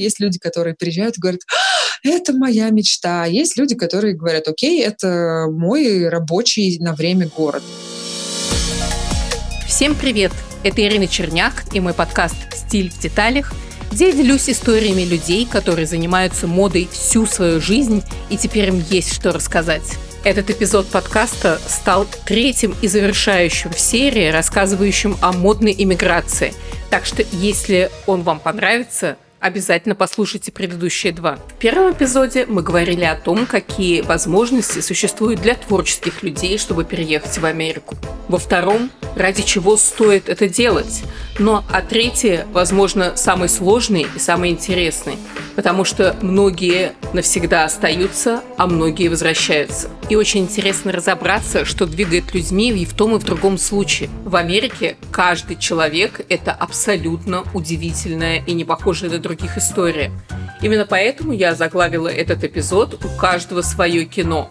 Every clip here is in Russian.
Есть люди, которые приезжают и говорят, «А, это моя мечта. Есть люди, которые говорят, окей, это мой рабочий на время город. Всем привет! Это Ирина Черняк и мой подкаст «Стиль в деталях», где я делюсь историями людей, которые занимаются модой всю свою жизнь, и теперь им есть что рассказать. Этот эпизод подкаста стал третьим и завершающим в серии, рассказывающим о модной иммиграции. Так что, если он вам понравится, обязательно послушайте предыдущие два. В первом эпизоде мы говорили о том, какие возможности существуют для творческих людей, чтобы переехать в Америку. Во втором, ради чего стоит это делать. Ну а третье, возможно, самый сложный и самый интересный, потому что многие навсегда остаются, а многие возвращаются. И очень интересно разобраться, что двигает людьми и в том, и в другом случае. В Америке каждый человек – это абсолютно удивительная и не похожая на других история. Именно поэтому я заглавила этот эпизод «У каждого свое кино»,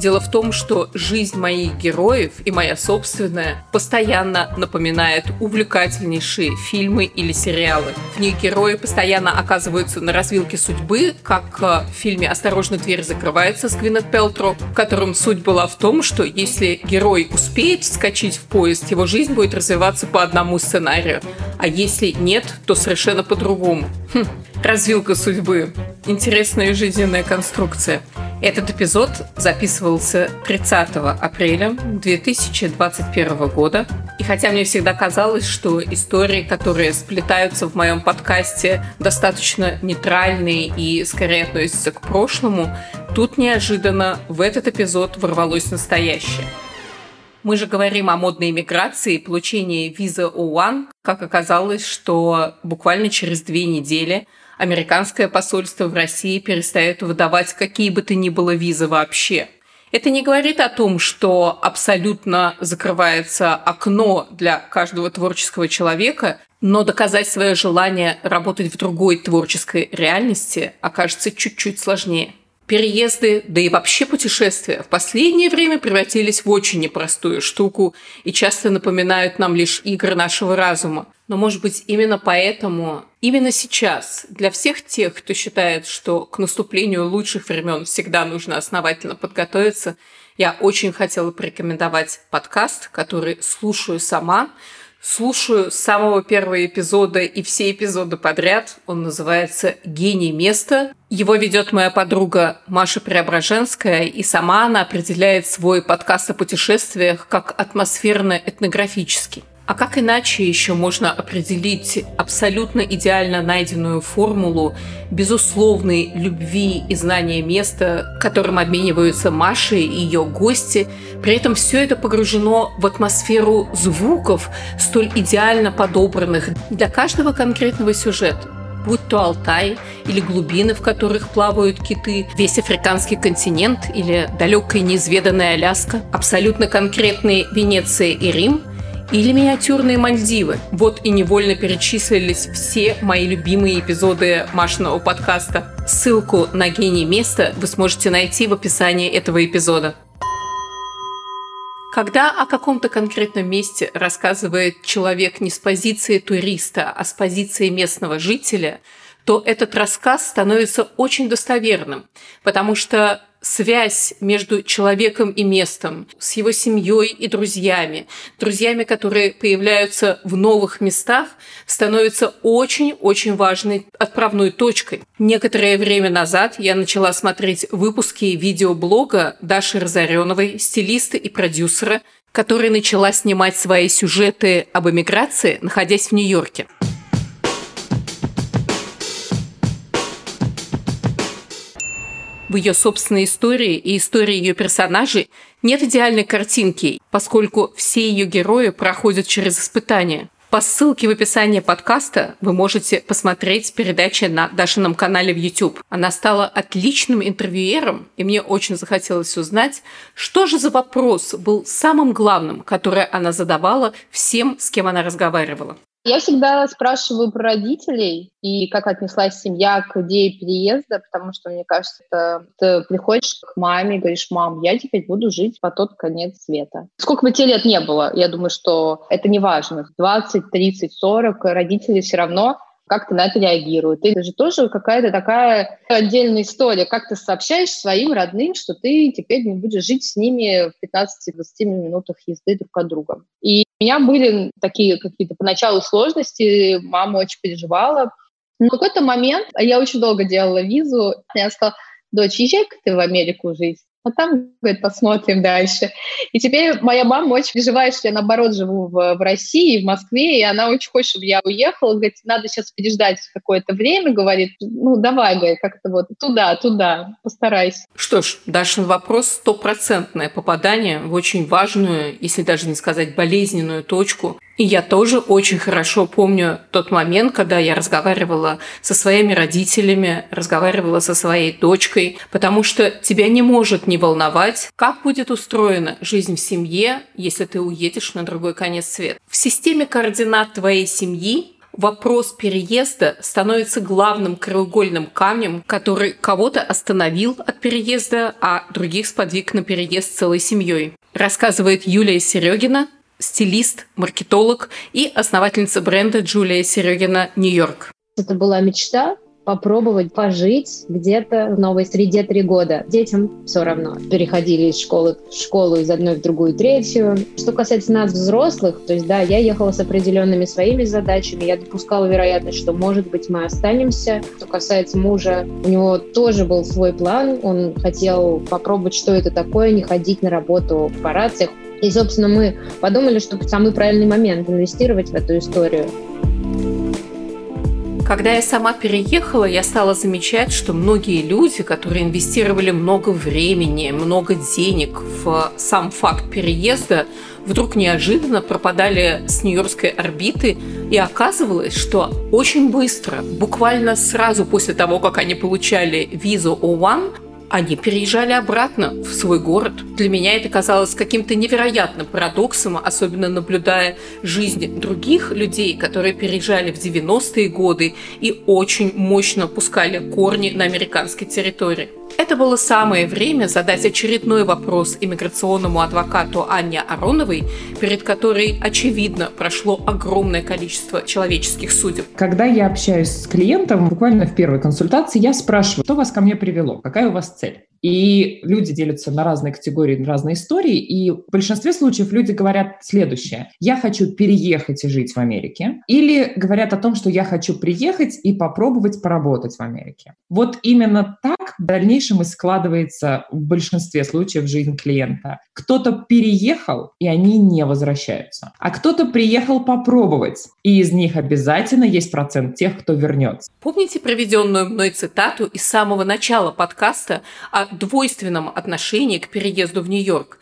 Дело в том, что жизнь моих героев и моя собственная постоянно напоминает увлекательнейшие фильмы или сериалы. В них герои постоянно оказываются на развилке судьбы, как э, в фильме «Осторожно, дверь закрывается» с Гвинет Пелтро, в котором суть была в том, что если герой успеет вскочить в поезд, его жизнь будет развиваться по одному сценарию, а если нет, то совершенно по-другому. Хм, развилка судьбы. Интересная жизненная конструкция. Этот эпизод записывался 30 апреля 2021 года. И хотя мне всегда казалось, что истории, которые сплетаются в моем подкасте, достаточно нейтральные и скорее относятся к прошлому, тут неожиданно в этот эпизод ворвалось настоящее. Мы же говорим о модной иммиграции и получении визы O1. Как оказалось, что буквально через две недели – американское посольство в России перестает выдавать какие бы то ни было визы вообще. Это не говорит о том, что абсолютно закрывается окно для каждого творческого человека, но доказать свое желание работать в другой творческой реальности окажется чуть-чуть сложнее. Переезды, да и вообще путешествия в последнее время превратились в очень непростую штуку и часто напоминают нам лишь игры нашего разума. Но, может быть, именно поэтому, именно сейчас, для всех тех, кто считает, что к наступлению лучших времен всегда нужно основательно подготовиться, я очень хотела порекомендовать подкаст, который слушаю сама, Слушаю с самого первого эпизода и все эпизоды подряд. Он называется «Гений места». Его ведет моя подруга Маша Преображенская, и сама она определяет свой подкаст о путешествиях как атмосферно-этнографический. А как иначе еще можно определить абсолютно идеально найденную формулу безусловной любви и знания места, которым обмениваются Маша и ее гости? При этом все это погружено в атмосферу звуков, столь идеально подобранных для каждого конкретного сюжета будь то Алтай или глубины, в которых плавают киты, весь африканский континент или далекая неизведанная Аляска, абсолютно конкретные Венеция и Рим, или миниатюрные Мальдивы. Вот и невольно перечислились все мои любимые эпизоды Машиного подкаста. Ссылку на гений места вы сможете найти в описании этого эпизода. Когда о каком-то конкретном месте рассказывает человек не с позиции туриста, а с позиции местного жителя, то этот рассказ становится очень достоверным, потому что связь между человеком и местом, с его семьей и друзьями, друзьями, которые появляются в новых местах, становится очень-очень важной отправной точкой. Некоторое время назад я начала смотреть выпуски видеоблога Даши Разореновой, стилиста и продюсера, которая начала снимать свои сюжеты об эмиграции, находясь в Нью-Йорке. В ее собственной истории и истории ее персонажей нет идеальной картинки, поскольку все ее герои проходят через испытания. По ссылке в описании подкаста вы можете посмотреть передачи на Дашином канале в YouTube. Она стала отличным интервьюером, и мне очень захотелось узнать, что же за вопрос был самым главным, который она задавала всем, с кем она разговаривала. Я всегда спрашиваю про родителей и как отнеслась семья к идее переезда, потому что, мне кажется, это, ты приходишь к маме и говоришь, мам, я теперь буду жить по тот конец света. Сколько бы тебе лет не было, я думаю, что это не важно. 20, 30, 40 родители все равно как ты на это реагируют. Это же тоже какая-то такая отдельная история, как ты сообщаешь своим родным, что ты теперь не будешь жить с ними в 15-20 минутах езды друг от друга. И у меня были такие какие-то поначалу сложности, мама очень переживала. Но в какой-то момент, а я очень долго делала визу, я сказала, дочь, езжай-ка ты в Америку жить. А там, говорит, посмотрим дальше. И теперь моя мама очень переживает, что я, наоборот, живу в, в России, в Москве, и она очень хочет, чтобы я уехала. Говорит, надо сейчас переждать какое-то время, говорит. Ну, давай, говорит, как-то вот туда, туда, постарайся. Что ж, Дашин вопрос – стопроцентное попадание в очень важную, если даже не сказать болезненную точку и я тоже очень хорошо помню тот момент, когда я разговаривала со своими родителями, разговаривала со своей дочкой, потому что тебя не может не волновать, как будет устроена жизнь в семье, если ты уедешь на другой конец света. В системе координат твоей семьи вопрос переезда становится главным краеугольным камнем, который кого-то остановил от переезда, а других сподвиг на переезд целой семьей. Рассказывает Юлия Серегина, стилист, маркетолог и основательница бренда Джулия Серегина «Нью-Йорк». Это была мечта попробовать пожить где-то в новой среде три года. Детям все равно. Переходили из школы в школу, из одной в другую, третью. Что касается нас, взрослых, то есть, да, я ехала с определенными своими задачами, я допускала вероятность, что, может быть, мы останемся. Что касается мужа, у него тоже был свой план, он хотел попробовать, что это такое, не ходить на работу в корпорациях. И, собственно, мы подумали, что самый правильный момент инвестировать в эту историю. Когда я сама переехала, я стала замечать, что многие люди, которые инвестировали много времени, много денег в сам факт переезда, вдруг неожиданно пропадали с Нью-Йоркской орбиты, и оказывалось, что очень быстро, буквально сразу после того, как они получали визу O1, они переезжали обратно в свой город. Для меня это казалось каким-то невероятным парадоксом, особенно наблюдая жизнь других людей, которые переезжали в 90-е годы и очень мощно пускали корни на американской территории. Это было самое время задать очередной вопрос иммиграционному адвокату Анне Ароновой, перед которой, очевидно, прошло огромное количество человеческих судеб. Когда я общаюсь с клиентом, буквально в первой консультации, я спрашиваю, что вас ко мне привело, какая у вас цель? И люди делятся на разные категории, на разные истории. И в большинстве случаев люди говорят следующее. Я хочу переехать и жить в Америке. Или говорят о том, что я хочу приехать и попробовать поработать в Америке. Вот именно так в дальнейшем и складывается в большинстве случаев жизнь клиента. Кто-то переехал, и они не возвращаются. А кто-то приехал попробовать. И из них обязательно есть процент тех, кто вернется. Помните проведенную мной цитату из самого начала подкаста о двойственном отношении к переезду в Нью-Йорк.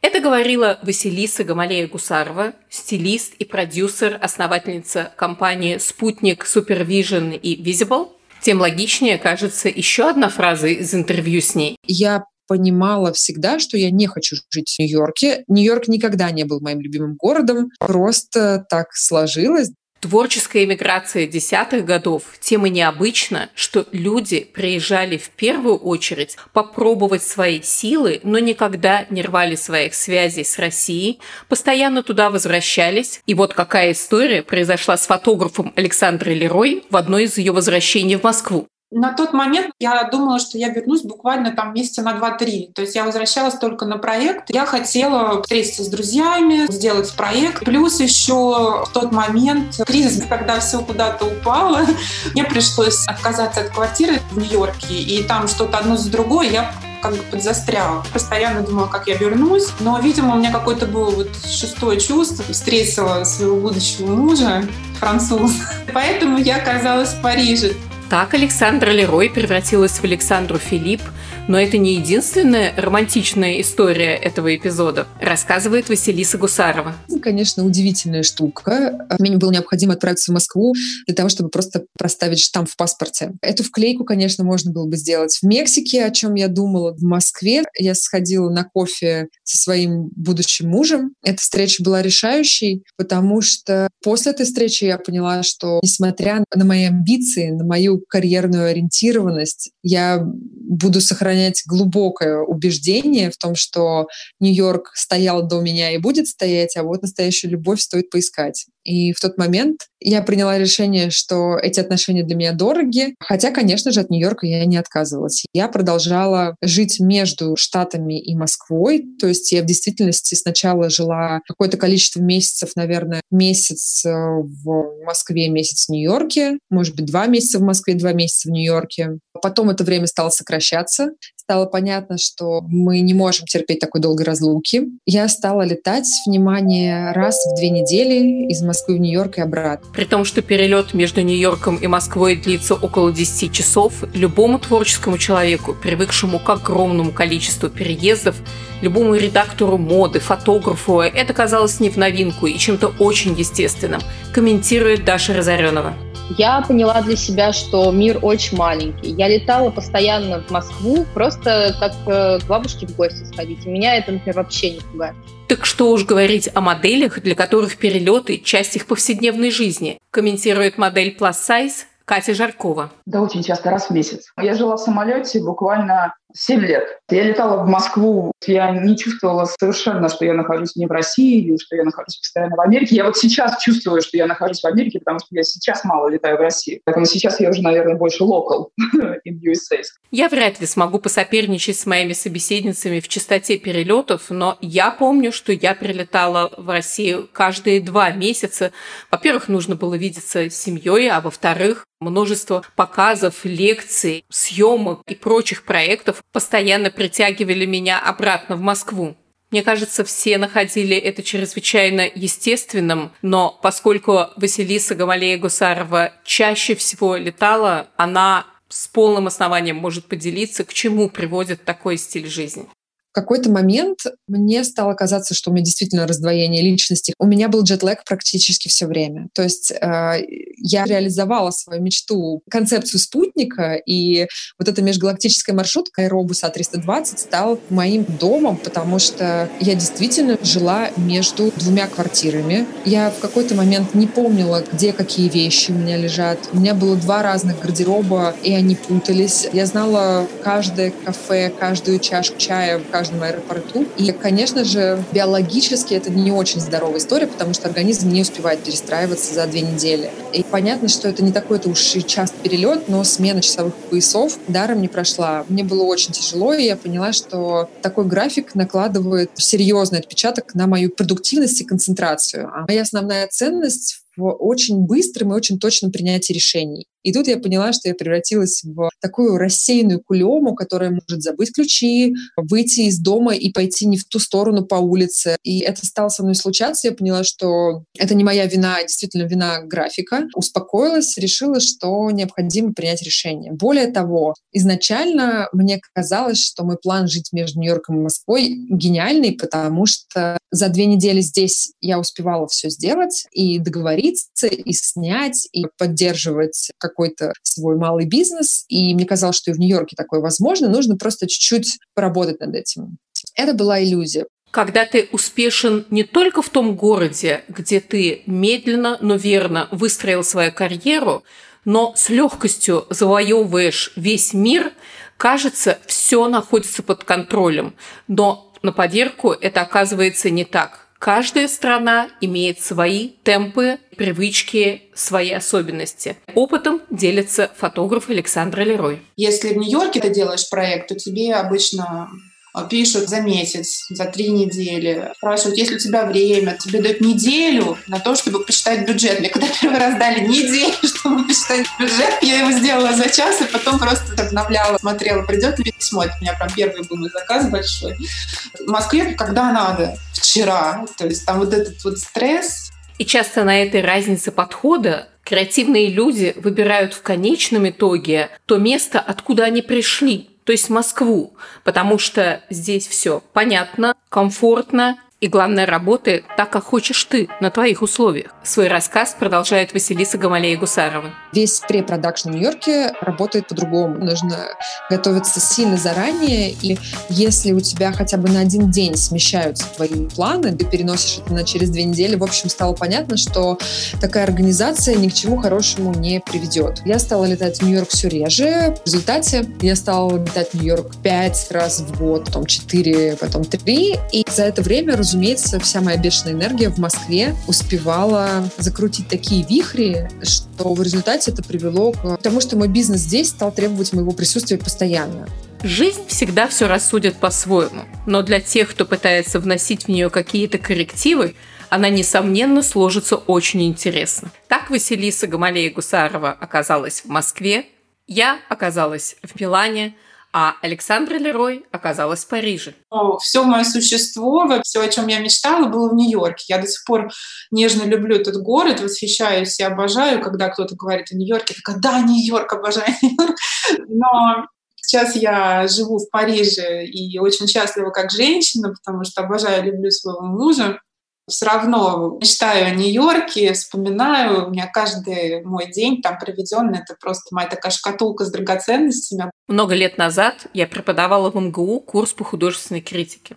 Это говорила Василиса Гамалея-Гусарова, стилист и продюсер, основательница компании «Спутник», «Супервижн» и «Visible». Тем логичнее кажется еще одна фраза из интервью с ней. Я понимала всегда, что я не хочу жить в Нью-Йорке. Нью-Йорк никогда не был моим любимым городом. Просто так сложилось. Творческая иммиграция десятых годов тем и необычна, что люди приезжали в первую очередь попробовать свои силы, но никогда не рвали своих связей с Россией, постоянно туда возвращались. И вот какая история произошла с фотографом Александрой Лерой в одной из ее возвращений в Москву. На тот момент я думала, что я вернусь буквально там месяца на 2-3. То есть я возвращалась только на проект. Я хотела встретиться с друзьями, сделать проект. Плюс еще в тот момент кризис, когда все куда-то упало, мне пришлось отказаться от квартиры в Нью-Йорке. И там что-то одно за другое я как бы подзастряла. Постоянно думала, как я вернусь. Но, видимо, у меня какое-то было вот шестое чувство. Встретила своего будущего мужа, француз. Поэтому я оказалась в Париже. Так Александра Лерой превратилась в Александру Филипп, но это не единственная романтичная история этого эпизода, рассказывает Василиса Гусарова. Конечно, удивительная штука. Мне было необходимо отправиться в Москву для того, чтобы просто проставить штамп в паспорте. Эту вклейку, конечно, можно было бы сделать в Мексике, о чем я думала. В Москве я сходила на кофе со своим будущим мужем. Эта встреча была решающей, потому что после этой встречи я поняла, что несмотря на мои амбиции, на мою карьерную ориентированность, я буду сохранять глубокое убеждение в том, что Нью-Йорк стоял до меня и будет стоять, а вот настоящую любовь стоит поискать. И в тот момент я приняла решение, что эти отношения для меня дороги. Хотя, конечно же, от Нью-Йорка я не отказывалась. Я продолжала жить между Штатами и Москвой. То есть я в действительности сначала жила какое-то количество месяцев, наверное, месяц э, в Москве, месяц в Нью-Йорке, может быть, два месяца в Москве, два месяца в Нью-Йорке. Потом это время стало сокращаться. Стало понятно, что мы не можем терпеть такой долгой разлуки. Я стала летать, внимание, раз в две недели из Москвы в Нью-Йорк и обратно. При том, что перелет между Нью-Йорком и Москвой длится около 10 часов, любому творческому человеку, привыкшему к огромному количеству переездов, любому редактору моды, фотографу, это казалось не в новинку и чем-то очень естественным, комментирует Даша Разоренова. Я поняла для себя, что мир очень маленький. Я летала постоянно в Москву, просто как э, к бабушке в гости сходить. И меня это, например, вообще не пугает. Так что уж говорить о моделях, для которых перелеты – часть их повседневной жизни, комментирует модель Plus Size Катя Жаркова. Да, очень часто, раз в месяц. Я жила в самолете буквально 7 лет. Я летала в Москву, я не чувствовала совершенно, что я нахожусь не в России или что я нахожусь постоянно в Америке. Я вот сейчас чувствую, что я нахожусь в Америке, потому что я сейчас мало летаю в России. Поэтому сейчас я уже, наверное, больше local in USA. Я вряд ли смогу посоперничать с моими собеседницами в частоте перелетов, но я помню, что я прилетала в Россию каждые два месяца. Во-первых, нужно было видеться с семьей, а во-вторых, множество показов, лекций, съемок и прочих проектов постоянно притягивали меня обратно в Москву. Мне кажется, все находили это чрезвычайно естественным, но поскольку Василиса Гамалея-Гусарова чаще всего летала, она с полным основанием может поделиться, к чему приводит такой стиль жизни в какой-то момент мне стало казаться, что у меня действительно раздвоение личности. У меня был джетлэг практически все время. То есть э, я реализовала свою мечту, концепцию спутника, и вот эта межгалактическая маршрутка Аэробус А320 стал моим домом, потому что я действительно жила между двумя квартирами. Я в какой-то момент не помнила, где какие вещи у меня лежат. У меня было два разных гардероба, и они путались. Я знала каждое кафе, каждую чашку чая, каждом аэропорту. И, конечно же, биологически это не очень здоровая история, потому что организм не успевает перестраиваться за две недели. И понятно, что это не такой-то уж и часто перелет, но смена часовых поясов даром не прошла. Мне было очень тяжело, и я поняла, что такой график накладывает серьезный отпечаток на мою продуктивность и концентрацию. А моя основная ценность в очень быстром и очень точном принятии решений. И тут я поняла, что я превратилась в такую рассеянную кулему, которая может забыть ключи, выйти из дома и пойти не в ту сторону по улице. И это стало со мной случаться. Я поняла, что это не моя вина, а действительно вина графика. Успокоилась, решила, что необходимо принять решение. Более того, изначально мне казалось, что мой план жить между Нью-Йорком и Москвой гениальный, потому что за две недели здесь я успевала все сделать и договориться, и снять, и поддерживать как какой-то свой малый бизнес, и мне казалось, что и в Нью-Йорке такое возможно, нужно просто чуть-чуть поработать над этим. Это была иллюзия. Когда ты успешен не только в том городе, где ты медленно, но верно выстроил свою карьеру, но с легкостью завоевываешь весь мир, кажется, все находится под контролем. Но на поверку это оказывается не так. Каждая страна имеет свои темпы, привычки, свои особенности. Опытом делится фотограф Александра Лерой. Если в Нью-Йорке ты делаешь проект, то тебе обычно а, пишут за месяц, за три недели. Спрашивают, есть ли у тебя время. Тебе дают неделю на то, чтобы посчитать бюджет. Мне когда первый раз дали неделю, чтобы посчитать бюджет, я его сделала за час, и потом просто обновляла, смотрела, придет ли письмо. Это у меня прям первый был мой заказ большой. В Москве когда надо, вчера. То есть там вот этот вот стресс. И часто на этой разнице подхода креативные люди выбирают в конечном итоге то место, откуда они пришли то есть Москву, потому что здесь все понятно, комфортно, и главное, работает так, как хочешь ты, на твоих условиях. Свой рассказ продолжает Василиса Гамалея-Гусарова. Весь препродакшн в Нью-Йорке работает по-другому. Нужно готовиться сильно заранее, и если у тебя хотя бы на один день смещаются твои планы, ты переносишь это на через две недели, в общем, стало понятно, что такая организация ни к чему хорошему не приведет. Я стала летать в Нью-Йорк все реже. В результате я стала летать в Нью-Йорк пять раз в год, потом четыре, потом три. И за это время, разумеется, разумеется, вся моя бешеная энергия в Москве успевала закрутить такие вихри, что в результате это привело к тому, что мой бизнес здесь стал требовать моего присутствия постоянно. Жизнь всегда все рассудит по-своему, но для тех, кто пытается вносить в нее какие-то коррективы, она, несомненно, сложится очень интересно. Так Василиса Гамалея-Гусарова оказалась в Москве, я оказалась в Милане, а Александра Лерой оказалась в Париже. Все мое существо, все, о чем я мечтала, было в Нью-Йорке. Я до сих пор нежно люблю этот город, восхищаюсь и обожаю, когда кто-то говорит о Нью-Йорке. Я такая, да, Нью-Йорк, обожаю Нью-Йорк. Но Сейчас я живу в Париже и очень счастлива как женщина, потому что обожаю, люблю своего мужа все равно мечтаю о Нью-Йорке, вспоминаю, у меня каждый мой день там проведенный, это просто моя такая шкатулка с драгоценностями. Много лет назад я преподавала в МГУ курс по художественной критике.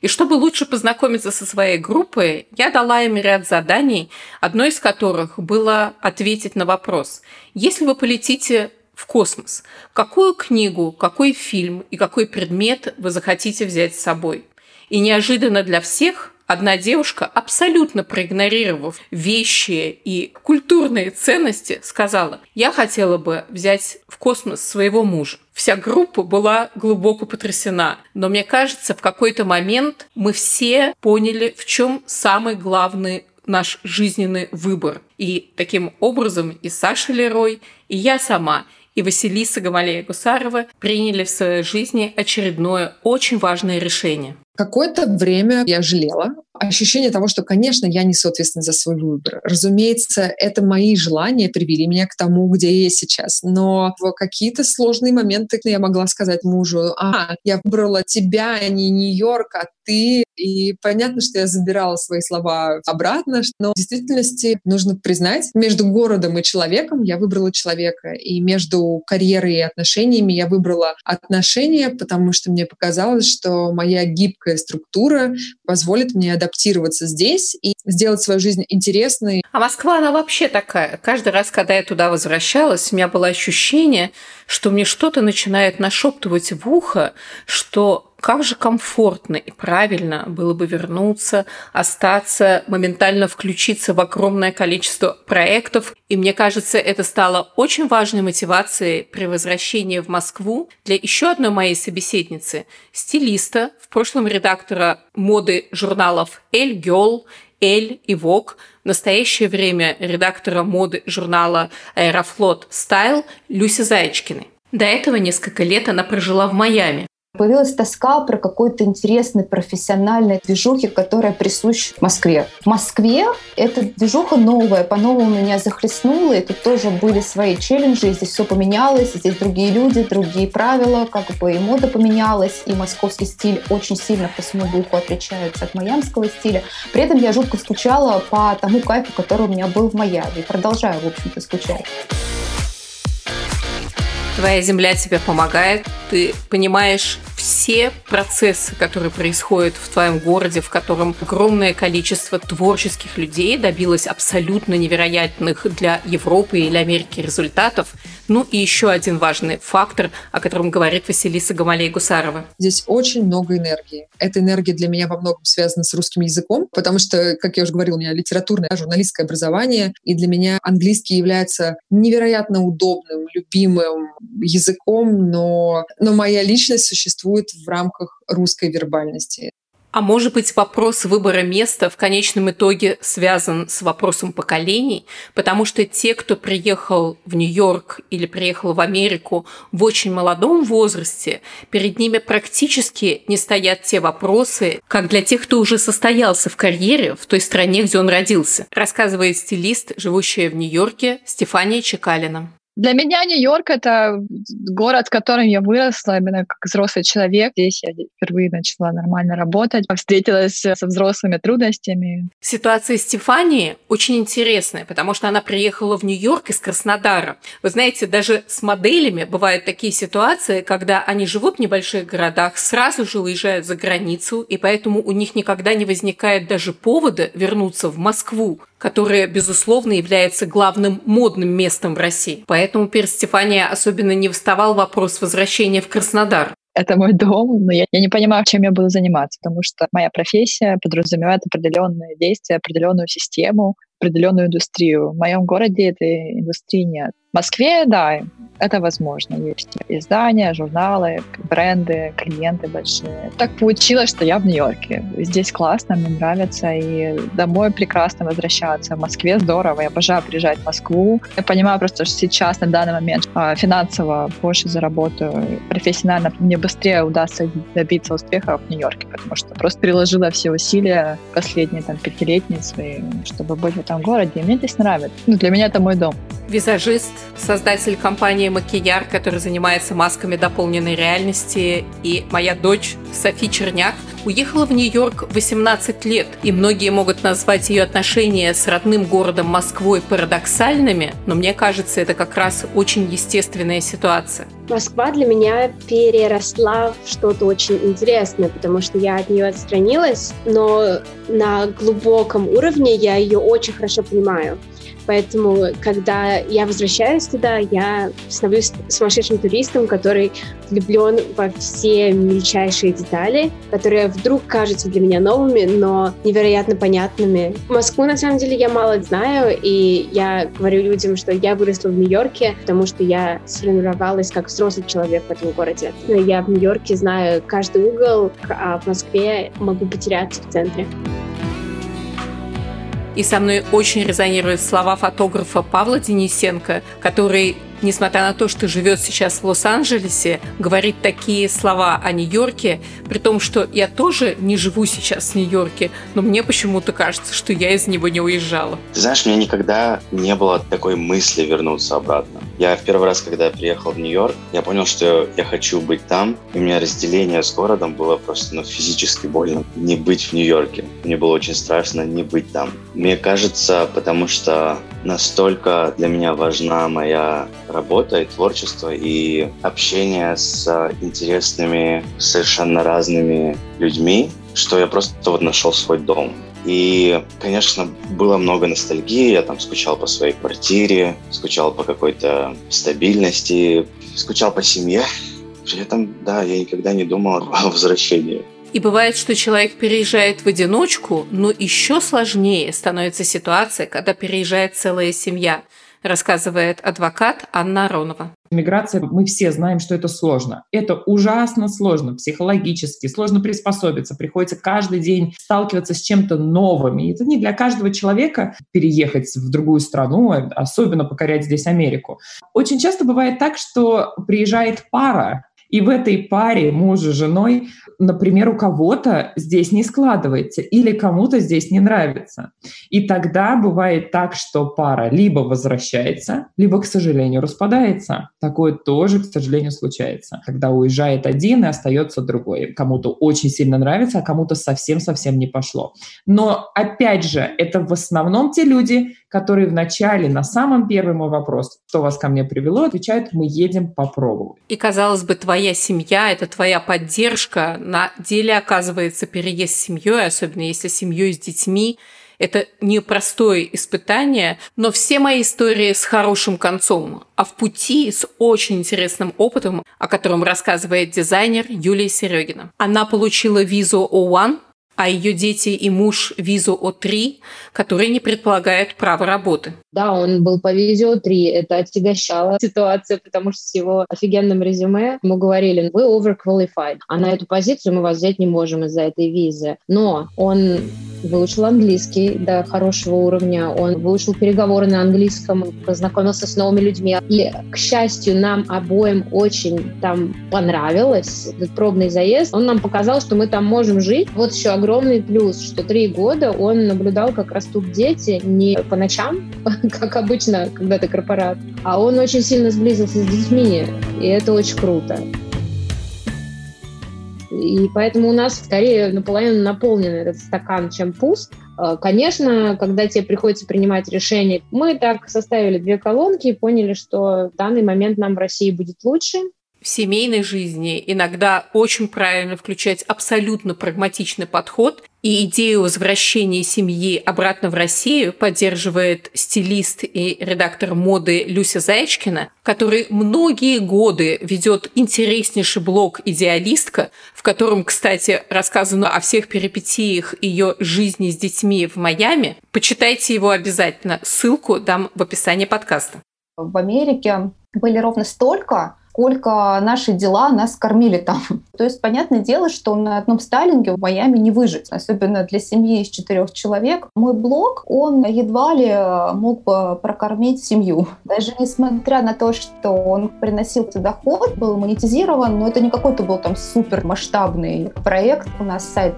И чтобы лучше познакомиться со своей группой, я дала им ряд заданий, одно из которых было ответить на вопрос. Если вы полетите в космос, какую книгу, какой фильм и какой предмет вы захотите взять с собой? И неожиданно для всех Одна девушка, абсолютно проигнорировав вещи и культурные ценности, сказала, я хотела бы взять в космос своего мужа. Вся группа была глубоко потрясена. Но мне кажется, в какой-то момент мы все поняли, в чем самый главный наш жизненный выбор. И таким образом и Саша Лерой, и я сама, и Василиса Гамалея-Гусарова приняли в своей жизни очередное очень важное решение. Какое-то время я жалела. Ощущение того, что, конечно, я несу ответственность за свой выбор. Разумеется, это мои желания привели меня к тому, где я сейчас. Но в какие-то сложные моменты я могла сказать мужу, а, я выбрала тебя, а не Нью-Йорк, а ты. И понятно, что я забирала свои слова обратно, но в действительности нужно признать, между городом и человеком я выбрала человека, и между карьерой и отношениями я выбрала отношения, потому что мне показалось, что моя гибкая структура позволит мне адаптироваться здесь и сделать свою жизнь интересной. А Москва, она вообще такая. Каждый раз, когда я туда возвращалась, у меня было ощущение, что мне что-то начинает нашептывать в ухо, что как же комфортно и правильно было бы вернуться, остаться, моментально включиться в огромное количество проектов. И мне кажется, это стало очень важной мотивацией при возвращении в Москву для еще одной моей собеседницы, стилиста, в прошлом редактора моды журналов «Эль Гёл», «Эль» и «Вок», в настоящее время редактора моды журнала «Аэрофлот Стайл» Люси Заячкиной. До этого несколько лет она прожила в Майами. Появилась тоска про какой-то интересный профессиональной движухи, которая присуща Москве. В Москве эта движуха новая, по-новому меня захлестнула, и тут тоже были свои челленджи, здесь все поменялось, здесь другие люди, другие правила, как бы и мода поменялась, и московский стиль очень сильно по своему духу отличается от майамского стиля. При этом я жутко скучала по тому кайфу, который у меня был в Майами, и продолжаю, в общем-то, скучать. Твоя земля тебе помогает, ты понимаешь все процессы, которые происходят в твоем городе, в котором огромное количество творческих людей добилось абсолютно невероятных для Европы или Америки результатов. Ну и еще один важный фактор, о котором говорит Василиса Гамалей-Гусарова. Здесь очень много энергии. Эта энергия для меня во многом связана с русским языком, потому что, как я уже говорила, у меня литературное, журналистское образование, и для меня английский является невероятно удобным, любимым языком, но, но моя личность существует в рамках русской вербальности. А может быть, вопрос выбора места в конечном итоге связан с вопросом поколений, потому что те, кто приехал в Нью-Йорк или приехал в Америку в очень молодом возрасте, перед ними практически не стоят те вопросы, как для тех, кто уже состоялся в карьере в той стране, где он родился, рассказывает стилист, живущая в Нью-Йорке Стефания Чекалина. Для меня Нью-Йорк — это город, в котором я выросла, именно как взрослый человек. Здесь я впервые начала нормально работать, встретилась со взрослыми трудностями. Ситуация Стефании очень интересная, потому что она приехала в Нью-Йорк из Краснодара. Вы знаете, даже с моделями бывают такие ситуации, когда они живут в небольших городах, сразу же уезжают за границу, и поэтому у них никогда не возникает даже повода вернуться в Москву, которая, безусловно, является главным модным местом в России. Поэтому перед Стефания особенно не вставал вопрос возвращения в Краснодар. это мой дом, но я, я не понимаю, чем я буду заниматься, потому что моя профессия подразумевает определенные действия, определенную систему, определенную индустрию. В моем городе этой индустрии нет. Москве, да, это возможно. Есть издания, журналы, бренды, клиенты большие. Так получилось, что я в Нью-Йорке. Здесь классно, мне нравится, и домой прекрасно возвращаться. В Москве здорово, я обожаю приезжать в Москву. Я понимаю просто, что сейчас, на данный момент, а, финансово больше заработаю, профессионально мне быстрее удастся добиться успеха в Нью-Йорке, потому что просто приложила все усилия последние там пятилетние свои, чтобы быть в этом городе, и мне здесь нравится. Ну, для меня это мой дом. Визажист, создатель компании Макияр, который занимается масками дополненной реальности, и моя дочь Софи Черняк уехала в Нью-Йорк 18 лет, и многие могут назвать ее отношения с родным городом Москвой парадоксальными, но мне кажется, это как раз очень естественная ситуация. Москва для меня переросла в что-то очень интересное, потому что я от нее отстранилась, но на глубоком уровне я ее очень хорошо понимаю. Поэтому, когда я возвращаюсь туда, я становлюсь сумасшедшим туристом, который влюблен во все мельчайшие детали, которые вдруг кажутся для меня новыми, но невероятно понятными. Москву, на самом деле, я мало знаю, и я говорю людям, что я выросла в Нью-Йорке, потому что я сформировалась как взрослый человек в этом городе. Но я в Нью-Йорке знаю каждый угол, а в Москве могу потеряться в центре. И со мной очень резонируют слова фотографа Павла Денисенко, который несмотря на то, что живет сейчас в Лос-Анджелесе, говорит такие слова о Нью-Йорке, при том, что я тоже не живу сейчас в Нью-Йорке, но мне почему-то кажется, что я из него не уезжала. Ты знаешь, у меня никогда не было такой мысли вернуться обратно. Я в первый раз, когда приехал в Нью-Йорк, я понял, что я хочу быть там, и у меня разделение с городом было просто ну, физически больно не быть в Нью-Йорке. Мне было очень страшно не быть там. Мне кажется, потому что настолько для меня важна моя работа и творчество, и общение с интересными, совершенно разными людьми, что я просто вот нашел свой дом. И, конечно, было много ностальгии. Я там скучал по своей квартире, скучал по какой-то стабильности, скучал по семье. При этом, да, я никогда не думал о возвращении. И бывает, что человек переезжает в одиночку, но еще сложнее становится ситуация, когда переезжает целая семья рассказывает адвокат Анна Аронова. Миграция, мы все знаем, что это сложно. Это ужасно сложно психологически, сложно приспособиться. Приходится каждый день сталкиваться с чем-то новым. И это не для каждого человека переехать в другую страну, особенно покорять здесь Америку. Очень часто бывает так, что приезжает пара, и в этой паре мужа с женой, например, у кого-то здесь не складывается или кому-то здесь не нравится. И тогда бывает так, что пара либо возвращается, либо, к сожалению, распадается. Такое тоже, к сожалению, случается. Когда уезжает один и остается другой. Кому-то очень сильно нравится, а кому-то совсем-совсем не пошло. Но, опять же, это в основном те люди, которые вначале на самом первый мой вопрос, что вас ко мне привело, отвечают, мы едем попробовать. И, казалось бы, твоя семья, это твоя поддержка. На деле, оказывается, переезд с семьей, особенно если семьей с детьми, это непростое испытание, но все мои истории с хорошим концом, а в пути с очень интересным опытом, о котором рассказывает дизайнер Юлия Серегина. Она получила визу O1 а ее дети и муж визу О3, который не предполагает право работы. Да, он был по визе О3. Это отягощало ситуацию, потому что с его офигенным резюме ему говорили, вы overqualified, а на эту позицию мы вас взять не можем из-за этой визы. Но он выучил английский до хорошего уровня, он выучил переговоры на английском, познакомился с новыми людьми. И, к счастью, нам обоим очень там понравилось этот пробный заезд. Он нам показал, что мы там можем жить. Вот еще огромный плюс, что три года он наблюдал, как растут дети не по ночам, как обычно, когда ты корпорат, а он очень сильно сблизился с детьми, и это очень круто. И поэтому у нас скорее наполовину наполнен этот стакан, чем пуст. А, конечно, когда тебе приходится принимать решение, мы так составили две колонки и поняли, что в данный момент нам в России будет лучше. В семейной жизни иногда очень правильно включать абсолютно прагматичный подход И идею возвращения семьи обратно в Россию поддерживает стилист и редактор моды Люся Заячкина, который многие годы ведет интереснейший блог «Идеалистка», в котором, кстати, рассказано о всех перипетиях ее жизни с детьми в Майами. Почитайте его обязательно. Ссылку дам в описании подкаста. В Америке были ровно столько сколько наши дела нас кормили там. То есть, понятное дело, что на одном стайлинге в Майами не выжить, особенно для семьи из четырех человек. Мой блог, он едва ли мог бы прокормить семью. Даже несмотря на то, что он приносил доход, был монетизирован, но это не какой-то был там супер масштабный проект. У нас сайт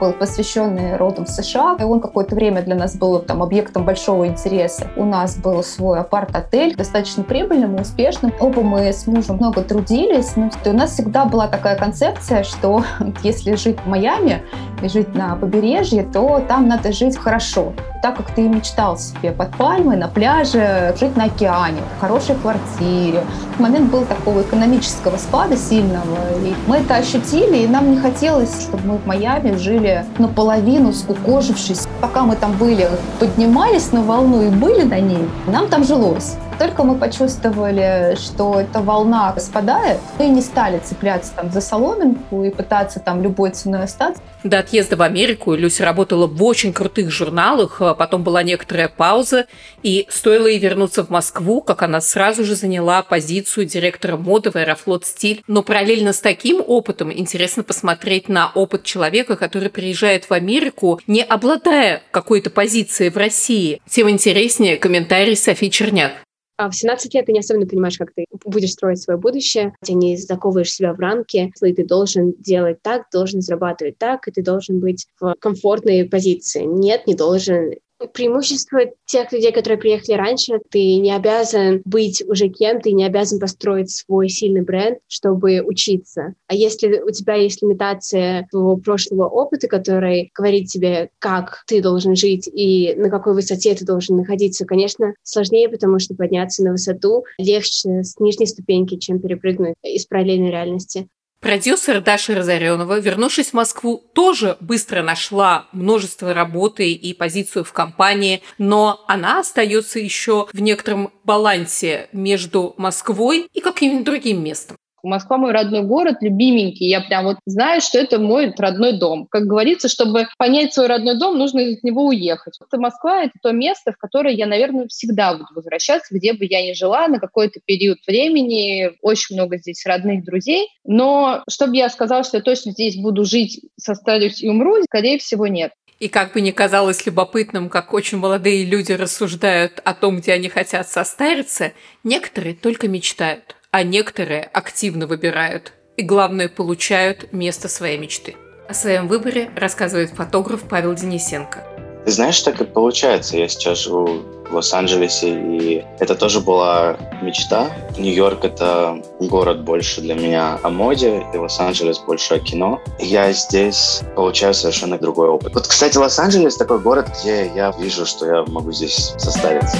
был посвященный родам в США, и он какое-то время для нас был там объектом большого интереса. У нас был свой апарт-отель, достаточно прибыльным и успешным. Оба мы с мужем много трудились. Но у нас всегда была такая концепция, что если жить в Майами и жить на побережье, то там надо жить хорошо. Так как ты мечтал себе под пальмой, на пляже, жить на океане, в хорошей квартире. Момент был такого экономического спада сильного. И мы это ощутили, и нам не хотелось, чтобы мы в Майами жили наполовину скукожившись. Пока мы там были, поднимались на волну и были на ней, нам там жилось. Только мы почувствовали, что эта волна спадает, мы не стали цепляться там за соломинку и пытаться там любой ценой остаться. До отъезда в Америку Люся работала в очень крутых журналах, а потом была некоторая пауза, и стоило ей вернуться в Москву, как она сразу же заняла позицию директора моды в Аэрофлот Стиль. Но параллельно с таким опытом интересно посмотреть на опыт человека, который приезжает в Америку, не обладая какой-то позицией в России. Тем интереснее комментарий Софии Черняк. А в 17 лет ты не особенно понимаешь, как ты будешь строить свое будущее, ты не заковываешь себя в рамки, ты должен делать так, должен зарабатывать так, и ты должен быть в комфортной позиции. Нет, не должен преимущество тех людей, которые приехали раньше, ты не обязан быть уже кем, ты не обязан построить свой сильный бренд, чтобы учиться. А если у тебя есть лимитация твоего прошлого опыта, который говорит тебе, как ты должен жить и на какой высоте ты должен находиться, конечно, сложнее, потому что подняться на высоту легче с нижней ступеньки, чем перепрыгнуть из параллельной реальности. Продюсер Даша Разоренова, вернувшись в Москву, тоже быстро нашла множество работы и позицию в компании, но она остается еще в некотором балансе между Москвой и каким-нибудь другим местом. Москва мой родной город, любименький. Я прям вот знаю, что это мой родной дом. Как говорится, чтобы понять свой родной дом, нужно из него уехать. Это Москва — это то место, в которое я, наверное, всегда буду возвращаться, где бы я ни жила, на какой-то период времени. Очень много здесь родных друзей. Но чтобы я сказала, что я точно здесь буду жить, состарюсь и умру, скорее всего, нет. И как бы ни казалось любопытным, как очень молодые люди рассуждают о том, где они хотят состариться, некоторые только мечтают а некоторые активно выбирают и, главное, получают место своей мечты. О своем выборе рассказывает фотограф Павел Денисенко. Ты знаешь, так и получается. Я сейчас живу в Лос-Анджелесе, и это тоже была мечта. Нью-Йорк — это город больше для меня о моде, и Лос-Анджелес больше о кино. Я здесь получаю совершенно другой опыт. Вот, кстати, Лос-Анджелес — такой город, где я вижу, что я могу здесь состариться.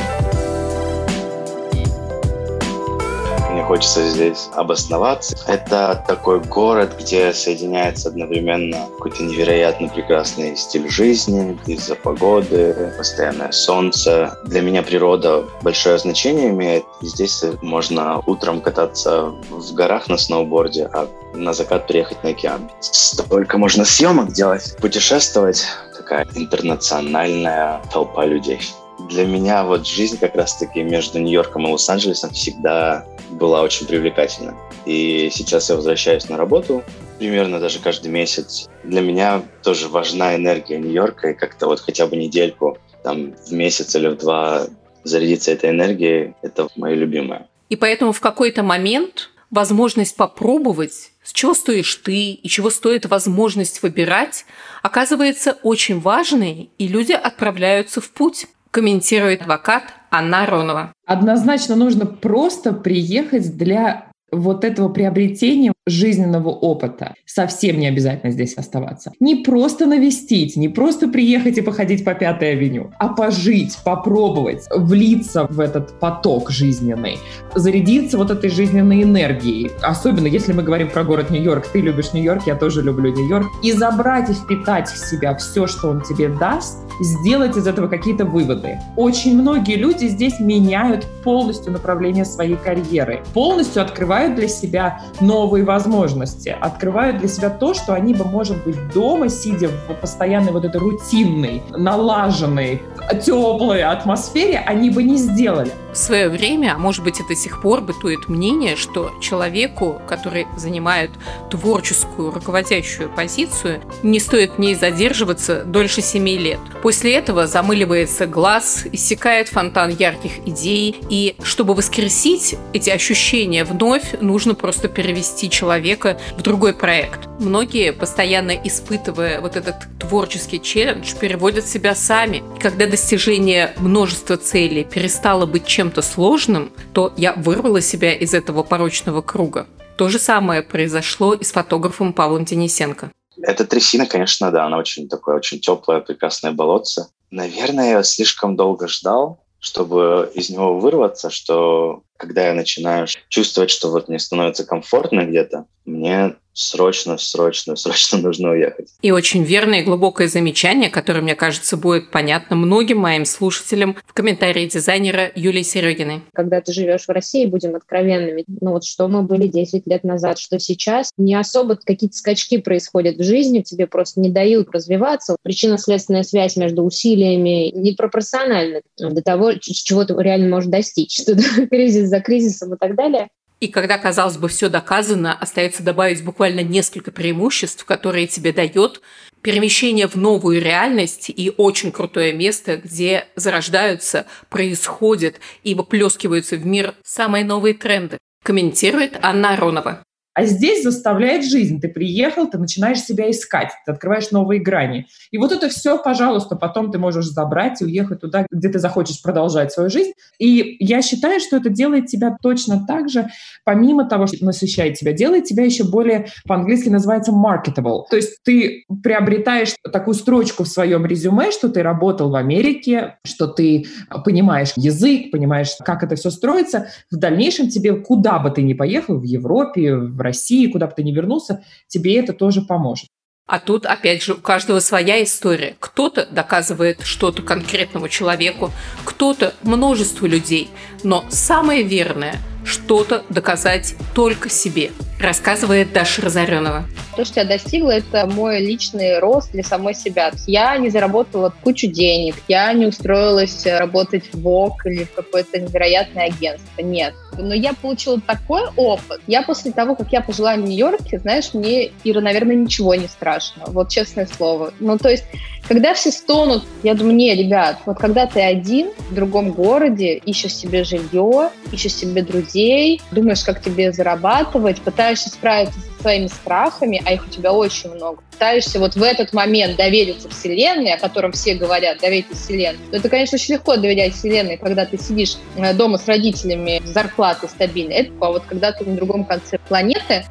Хочется здесь обосноваться. Это такой город, где соединяется одновременно какой-то невероятно прекрасный стиль жизни из-за погоды, постоянное солнце. Для меня природа большое значение имеет. Здесь можно утром кататься в горах на сноуборде, а на закат приехать на океан. Столько можно съемок делать, путешествовать. Такая интернациональная толпа людей. Для меня вот жизнь как раз-таки между Нью-Йорком и Лос-Анджелесом всегда была очень привлекательна. И сейчас я возвращаюсь на работу примерно даже каждый месяц. Для меня тоже важна энергия Нью-Йорка, и как-то вот хотя бы недельку там в месяц или в два зарядиться этой энергией, это мое любимое. И поэтому в какой-то момент возможность попробовать, с чего стоишь ты и чего стоит возможность выбирать, оказывается очень важной, и люди отправляются в путь комментирует адвокат Анна Аронова. Однозначно нужно просто приехать для вот этого приобретения жизненного опыта. Совсем не обязательно здесь оставаться. Не просто навестить, не просто приехать и походить по Пятой авеню, а пожить, попробовать, влиться в этот поток жизненный, зарядиться вот этой жизненной энергией. Особенно если мы говорим про город Нью-Йорк. Ты любишь Нью-Йорк, я тоже люблю Нью-Йорк. И забрать и впитать в себя все, что он тебе даст, сделать из этого какие-то выводы. Очень многие люди здесь меняют полностью направление своей карьеры, полностью открывают для себя новые возможности, открывают для себя то, что они бы, может быть, дома, сидя в постоянной вот этой рутинной, налаженной, теплой атмосфере, они бы не сделали. В свое время, а может быть и до сих пор, бытует мнение, что человеку, который занимает творческую руководящую позицию, не стоит в ней задерживаться дольше семи лет. После этого замыливается глаз, иссякает фонтан ярких идей, и чтобы воскресить эти ощущения вновь, нужно просто перевести человека в другой проект. Многие, постоянно испытывая вот этот творческий челлендж, переводят себя сами. И когда достижение множества целей перестало быть чем-то сложным, то я вырвала себя из этого порочного круга. То же самое произошло и с фотографом Павлом Денисенко. Эта трясина, конечно, да, она очень такое, очень теплое, прекрасное болотце. Наверное, я слишком долго ждал, чтобы из него вырваться, что когда я начинаю чувствовать, что вот мне становится комфортно где-то, мне срочно, срочно, срочно нужно уехать. И очень верное и глубокое замечание, которое, мне кажется, будет понятно многим моим слушателям в комментарии дизайнера Юлии Серегиной. Когда ты живешь в России, будем откровенными, ну вот что мы были 10 лет назад, что сейчас, не особо какие-то скачки происходят в жизни, тебе просто не дают развиваться. Причинно-следственная связь между усилиями непропорциональна до того, чего ты реально можешь достичь. Что кризис за кризисом и так далее. И когда, казалось бы, все доказано, остается добавить буквально несколько преимуществ, которые тебе дает перемещение в новую реальность и очень крутое место, где зарождаются, происходят и выплескиваются в мир самые новые тренды. Комментирует Анна Аронова. А здесь заставляет жизнь. Ты приехал, ты начинаешь себя искать, ты открываешь новые грани. И вот это все, пожалуйста, потом ты можешь забрать и уехать туда, где ты захочешь продолжать свою жизнь. И я считаю, что это делает тебя точно так же, помимо того, что насыщает тебя, делает тебя еще более, по-английски называется marketable. То есть ты приобретаешь такую строчку в своем резюме, что ты работал в Америке, что ты понимаешь язык, понимаешь, как это все строится. В дальнейшем тебе, куда бы ты ни поехал, в Европе, в России, куда бы ты ни вернулся, тебе это тоже поможет. А тут, опять же, у каждого своя история. Кто-то доказывает что-то конкретному человеку, кто-то множеству людей. Но самое верное – что-то доказать только себе, рассказывает Даша Разоренова. То, что я достигла, это мой личный рост для самой себя. Я не заработала кучу денег, я не устроилась работать в ВОК или в какое-то невероятное агентство. Нет. Но я получила такой опыт. Я после того, как я пожила в Нью-Йорке, знаешь, мне, Ира, наверное, ничего не страшно. Вот честное слово. Ну, то есть когда все стонут, я думаю, не, ребят, вот когда ты один в другом городе, ищешь себе жилье, ищешь себе друзей, думаешь, как тебе зарабатывать, пытаешься справиться со своими страхами, а их у тебя очень много, пытаешься вот в этот момент довериться Вселенной, о котором все говорят, доверить Вселенной. Но это, конечно, очень легко доверять Вселенной, когда ты сидишь э, дома с родителями, зарплаты стабильные. Это а вот когда ты на другом конце планеты,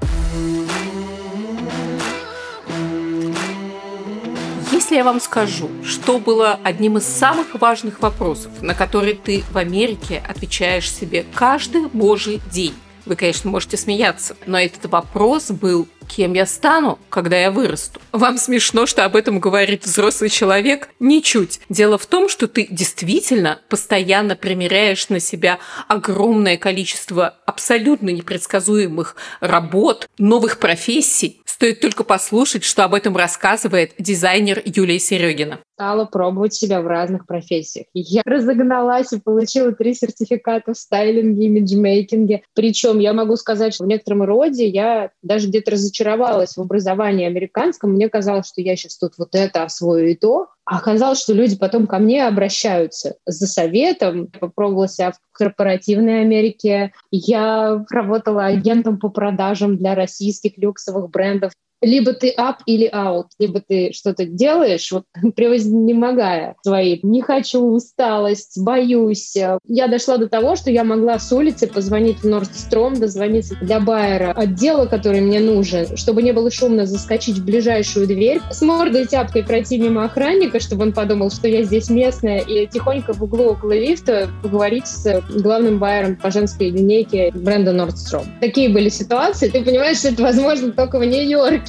Если я вам скажу, что было одним из самых важных вопросов, на которые ты в Америке отвечаешь себе каждый божий день, вы, конечно, можете смеяться, но этот вопрос был кем я стану, когда я вырасту. Вам смешно, что об этом говорит взрослый человек? Ничуть. Дело в том, что ты действительно постоянно примеряешь на себя огромное количество абсолютно непредсказуемых работ, новых профессий. Стоит только послушать, что об этом рассказывает дизайнер Юлия Серегина. Стала пробовать себя в разных профессиях. Я разогналась и получила три сертификата в стайлинге, имиджмейкинге. Причем я могу сказать, что в некотором роде я даже где-то разочаровалась разочаровалась в образовании американском. Мне казалось, что я сейчас тут вот это освою и то. А оказалось, что люди потом ко мне обращаются за советом. Попробовала себя в корпоративной Америке. Я работала агентом по продажам для российских люксовых брендов. Либо ты up или out, либо ты что-то делаешь, вот превознемогая свои «не хочу», «усталость», «боюсь». Я дошла до того, что я могла с улицы позвонить в Нордстром, дозвониться для Байера отдела, который мне нужен, чтобы не было шумно заскочить в ближайшую дверь, с мордой тяпкой пройти мимо охранника, чтобы он подумал, что я здесь местная, и тихонько в углу около лифта поговорить с главным байером по женской линейке бренда Nordstrom. Такие были ситуации. Ты понимаешь, что это возможно только в Нью-Йорке.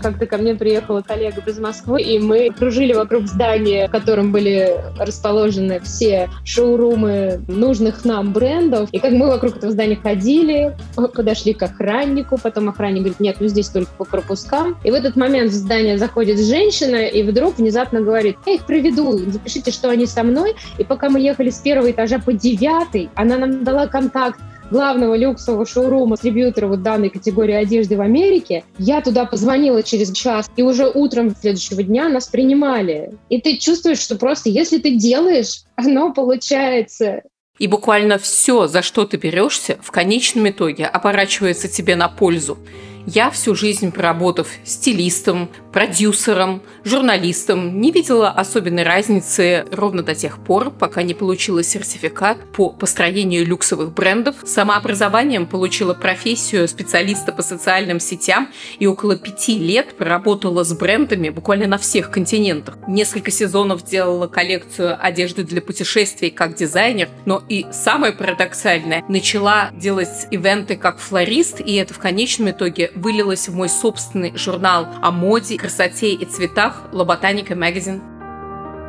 Как-то ко мне приехала коллега из Москвы, и мы кружили вокруг здания, в котором были расположены все шоурумы нужных нам брендов. И как мы вокруг этого здания ходили, подошли к охраннику, потом охранник говорит, нет, ну здесь только по пропускам. И в этот момент в здание заходит женщина, и вдруг внезапно говорит, я их проведу, запишите, что они со мной. И пока мы ехали с первого этажа по девятый, она нам дала контакт главного люксового шоурума, дистрибьютора вот данной категории одежды в Америке. Я туда позвонила через час, и уже утром следующего дня нас принимали. И ты чувствуешь, что просто если ты делаешь, оно получается. И буквально все, за что ты берешься, в конечном итоге оборачивается тебе на пользу. Я всю жизнь проработав стилистом, продюсером, журналистом, не видела особенной разницы ровно до тех пор, пока не получила сертификат по построению люксовых брендов. Самообразованием получила профессию специалиста по социальным сетям и около пяти лет проработала с брендами буквально на всех континентах. Несколько сезонов делала коллекцию одежды для путешествий как дизайнер, но и самое парадоксальное, начала делать ивенты как флорист, и это в конечном итоге вылилось в мой собственный журнал о моде, красоте и цветах «Лоботаника Magazine».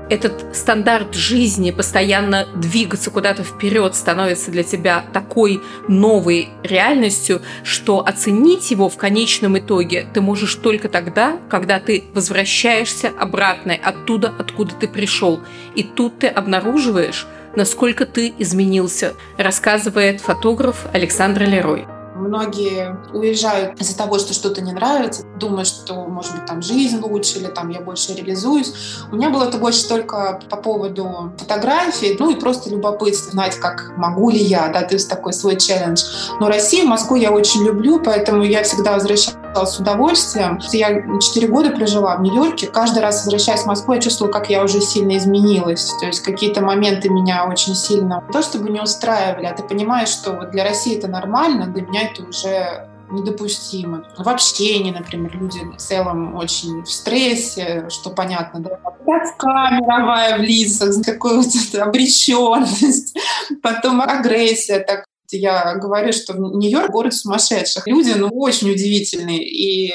Этот стандарт жизни, постоянно двигаться куда-то вперед, становится для тебя такой новой реальностью, что оценить его в конечном итоге ты можешь только тогда, когда ты возвращаешься обратно оттуда, откуда ты пришел. И тут ты обнаруживаешь, насколько ты изменился, рассказывает фотограф Александр Лерой. Многие уезжают из-за того, что что-то не нравится, думают, что, может быть, там жизнь лучше или там я больше реализуюсь. У меня было это больше только по поводу фотографий, ну и просто любопытство, знать, как могу ли я, да, то есть такой свой челлендж. Но Россию, Москву я очень люблю, поэтому я всегда возвращаюсь с удовольствием. Я 4 года прожила в Нью-Йорке. Каждый раз, возвращаясь в Москву, я чувствовала, как я уже сильно изменилась. То есть какие-то моменты меня очень сильно... то, чтобы не устраивали, а ты понимаешь, что вот для России это нормально, для меня это уже недопустимо. В общении, например, люди в целом очень в стрессе, что понятно, да, тоска мировая в лицах, какую-то обреченность, потом агрессия, так я говорю, что Нью-Йорк — город сумасшедших. Люди, ну, очень удивительные. И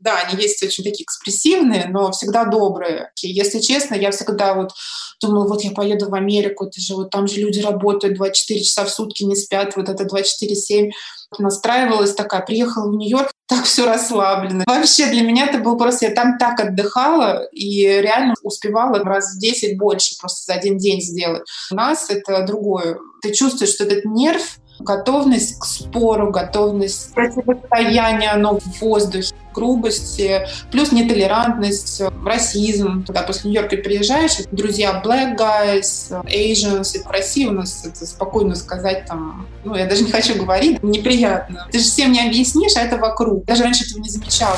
да, они есть очень такие экспрессивные, но всегда добрые. И, если честно, я всегда вот думала, вот я поеду в Америку, это же вот там же люди работают 24 часа в сутки, не спят, вот это 24-7. Настраивалась такая, приехала в Нью-Йорк, так все расслаблено. Вообще для меня это был просто, я там так отдыхала и реально успевала раз в 10 больше просто за один день сделать. У нас это другое. Ты чувствуешь, что этот нерв, готовность к спору, готовность противостояния, оно в воздухе, грубости, плюс нетолерантность, расизм. Когда после Нью-Йорка приезжаешь, друзья black guys, Asians, и в России у нас это спокойно сказать там, ну, я даже не хочу говорить, неприятно. Ты же всем не объяснишь, а это вокруг. Даже раньше этого не замечала.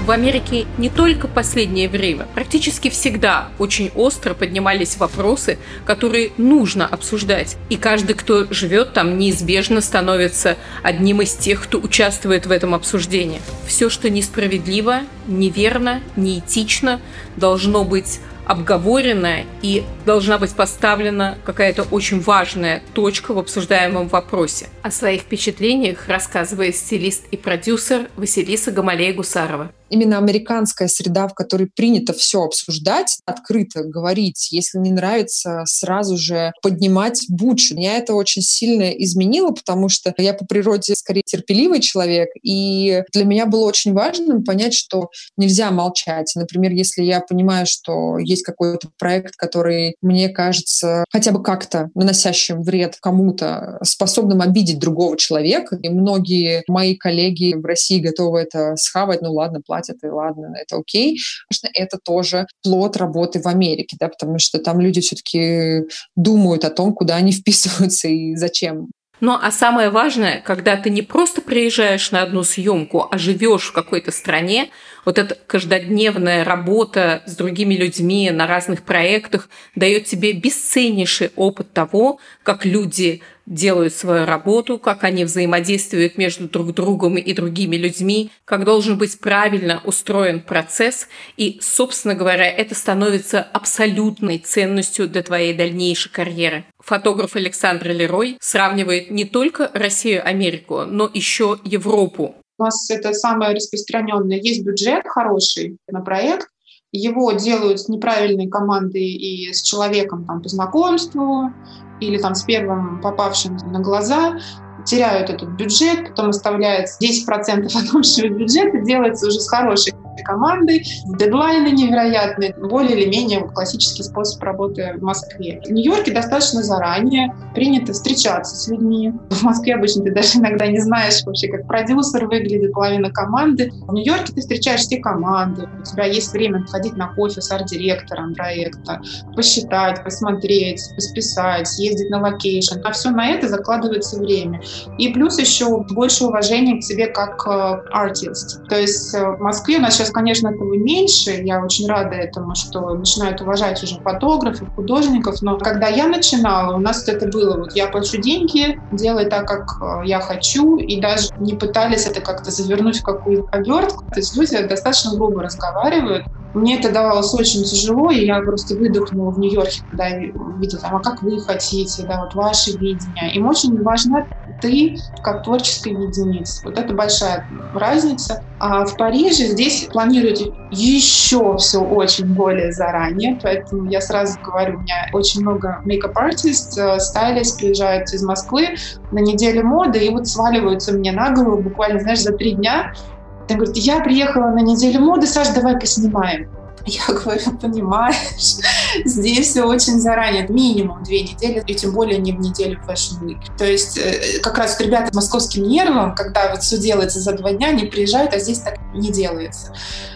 В Америке не только последнее время, практически всегда очень остро поднимались вопросы, которые нужно обсуждать. И каждый, кто живет там, неизбежно становится одним из тех, кто участвует в этом обсуждении. Все, что несправедливо, неверно, неэтично, должно быть обговорена и должна быть поставлена какая-то очень важная точка в обсуждаемом вопросе. О своих впечатлениях рассказывает стилист и продюсер Василиса Гамалея-Гусарова именно американская среда, в которой принято все обсуждать, открыто говорить, если не нравится, сразу же поднимать бучу. Меня это очень сильно изменило, потому что я по природе скорее терпеливый человек, и для меня было очень важно понять, что нельзя молчать. Например, если я понимаю, что есть какой-то проект, который мне кажется хотя бы как-то наносящим вред кому-то, способным обидеть другого человека, и многие мои коллеги в России готовы это схавать, ну ладно, платят, и ладно, это окей. Конечно, это тоже плод работы в Америке, да, потому что там люди все-таки думают о том, куда они вписываются и зачем. Ну а самое важное, когда ты не просто приезжаешь на одну съемку, а живешь в какой-то стране, вот эта каждодневная работа с другими людьми на разных проектах дает тебе бесценнейший опыт того, как люди делают свою работу, как они взаимодействуют между друг другом и другими людьми, как должен быть правильно устроен процесс. И, собственно говоря, это становится абсолютной ценностью для твоей дальнейшей карьеры. Фотограф Александр Лерой сравнивает не только Россию-Америку, но еще Европу. У нас это самое распространенное. Есть бюджет хороший на проект, его делают с неправильной командой и с человеком там, по знакомству, или там с первым попавшим на глаза, теряют этот бюджет, потом оставляется 10% от общего бюджета, делается уже с хорошей командой, дедлайны невероятные, более или менее классический способ работы в Москве. В Нью-Йорке достаточно заранее принято встречаться с людьми. В Москве обычно ты даже иногда не знаешь вообще, как продюсер выглядит, половина команды. В Нью-Йорке ты встречаешь все команды, у тебя есть время ходить на кофе с арт-директором проекта, посчитать, посмотреть, поскаутить, съездить на локейшн. А все на это закладывается время. И плюс еще больше уважения к себе как э, артист. То есть э, в Москве у нас сейчас, конечно, этого меньше. Я очень рада этому, что начинают уважать уже фотографов, художников. Но когда я начинала, у нас это было, вот я плачу деньги, делай так, как э, я хочу, и даже не пытались это как-то завернуть в какую-то обертку. То есть люди достаточно грубо разговаривают. Мне это давалось очень тяжело, и я просто выдохнула в Нью-Йорке, когда я видела, а как вы хотите, да, вот ваше видение. Им очень важна ты как творческая единица. Вот это большая разница. А в Париже здесь планируют еще все очень более заранее, поэтому я сразу говорю, у меня очень много мейкап-артист, э, стайлист приезжают из Москвы на неделю моды и вот сваливаются мне на голову буквально, знаешь, за три дня он говорит, я приехала на неделю моды, Саш, давай поснимаем. Я говорю, понимаешь, здесь все очень заранее, минимум две недели, и тем более не в неделю Fashion Week. То есть э, как раз ребята московским нервом, когда вот все делается за два дня, они приезжают, а здесь так не делается.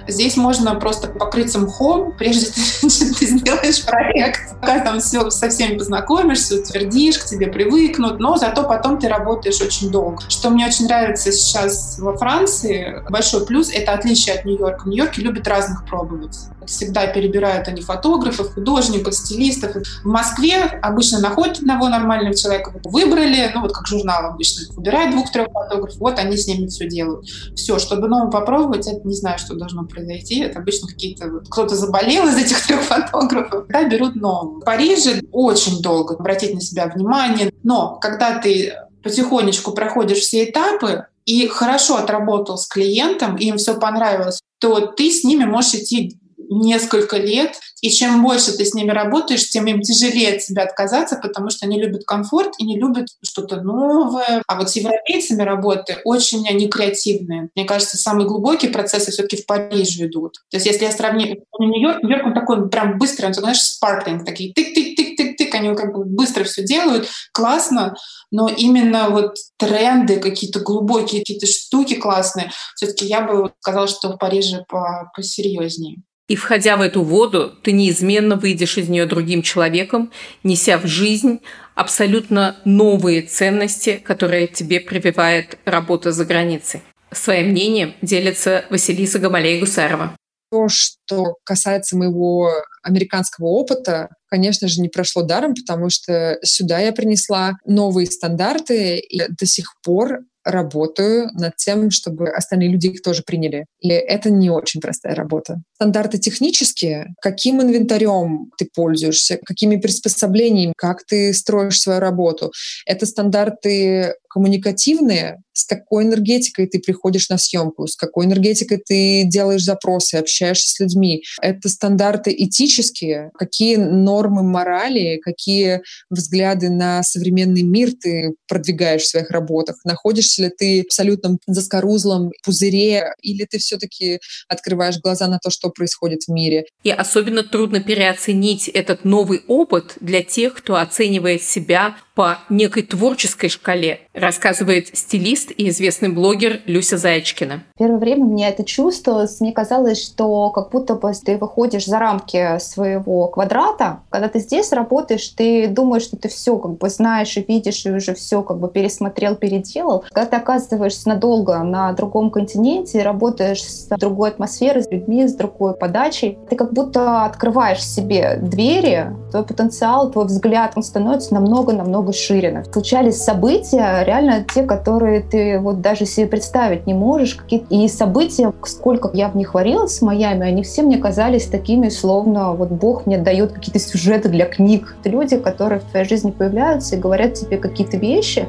Здесь можно просто покрыться мхом, прежде чем ты сделаешь проект. Пока там все со всеми познакомишься, утвердишь, к тебе привыкнут, но зато потом ты работаешь очень долго. Что мне очень нравится сейчас во Франции, большой плюс — это отличие от Нью-Йорка. В Нью-Йорке любят разных пробовать. Всегда перебирают они фотографов, художников, стилистов. В Москве обычно находят одного нормального человека, выбрали, ну вот как журнал обычно, выбирают двух-трех фотографов, вот они с ними все делают. Все, чтобы новым попробовать, это не знаю, что должно произойти. Это обычно какие-то... Вот, кто-то заболел из этих трех фотографов, да, берут нового. В Париже очень долго обратить на себя внимание, но когда ты потихонечку проходишь все этапы, и хорошо отработал с клиентом, им все понравилось, то ты с ними можешь идти несколько лет, и чем больше ты с ними работаешь, тем им тяжелее от себя отказаться, потому что они любят комфорт и не любят что-то новое. А вот с европейцами работы очень не креативные. Мне кажется, самые глубокие процессы все-таки в Париже идут. То есть если я сравню Нью-Йорк, Нью-Йорк он такой прям быстрый, он, знаешь, спарклинг, такие тык-тык-тык-тык-тык, они как бы быстро все делают, классно, но именно вот тренды, какие-то глубокие какие-то штуки классные, все-таки я бы сказала, что в Париже по посерьезнее. И входя в эту воду, ты неизменно выйдешь из нее другим человеком, неся в жизнь абсолютно новые ценности, которые тебе прививает работа за границей. Своим мнением делится Василиса Гамалей-Гусарова. То, что касается моего американского опыта, конечно же, не прошло даром, потому что сюда я принесла новые стандарты, и до сих пор работаю над тем, чтобы остальные люди их тоже приняли. И это не очень простая работа. Стандарты технические, каким инвентарем ты пользуешься, какими приспособлениями, как ты строишь свою работу. Это стандарты коммуникативные, с какой энергетикой ты приходишь на съемку, с какой энергетикой ты делаешь запросы, общаешься с людьми. Это стандарты этические, какие нормы морали, какие взгляды на современный мир ты продвигаешь в своих работах. Находишься ли ты в абсолютном заскорузлом пузыре, или ты все-таки открываешь глаза на то, что происходит в мире. И особенно трудно переоценить этот новый опыт для тех, кто оценивает себя по некой творческой шкале, рассказывает стилист и известный блогер Люся Заячкина. Первое время мне это чувствовалось. Мне казалось, что как будто бы ты выходишь за рамки своего квадрата. Когда ты здесь работаешь, ты думаешь, что ты все как бы знаешь и видишь, и уже все как бы пересмотрел, переделал. Когда ты оказываешься надолго на другом континенте, работаешь с другой атмосферой, с людьми, с другой подачей, ты как будто открываешь себе двери, твой потенциал, твой взгляд, он становится намного-намного шире. Случались события, реально те, которые ты вот даже себе представить не можешь. И события, сколько я в них варилась в Майами, они все мне казались такими, словно вот Бог мне дает какие-то сюжеты для книг. Это люди, которые в твоей жизни появляются и говорят тебе какие-то вещи,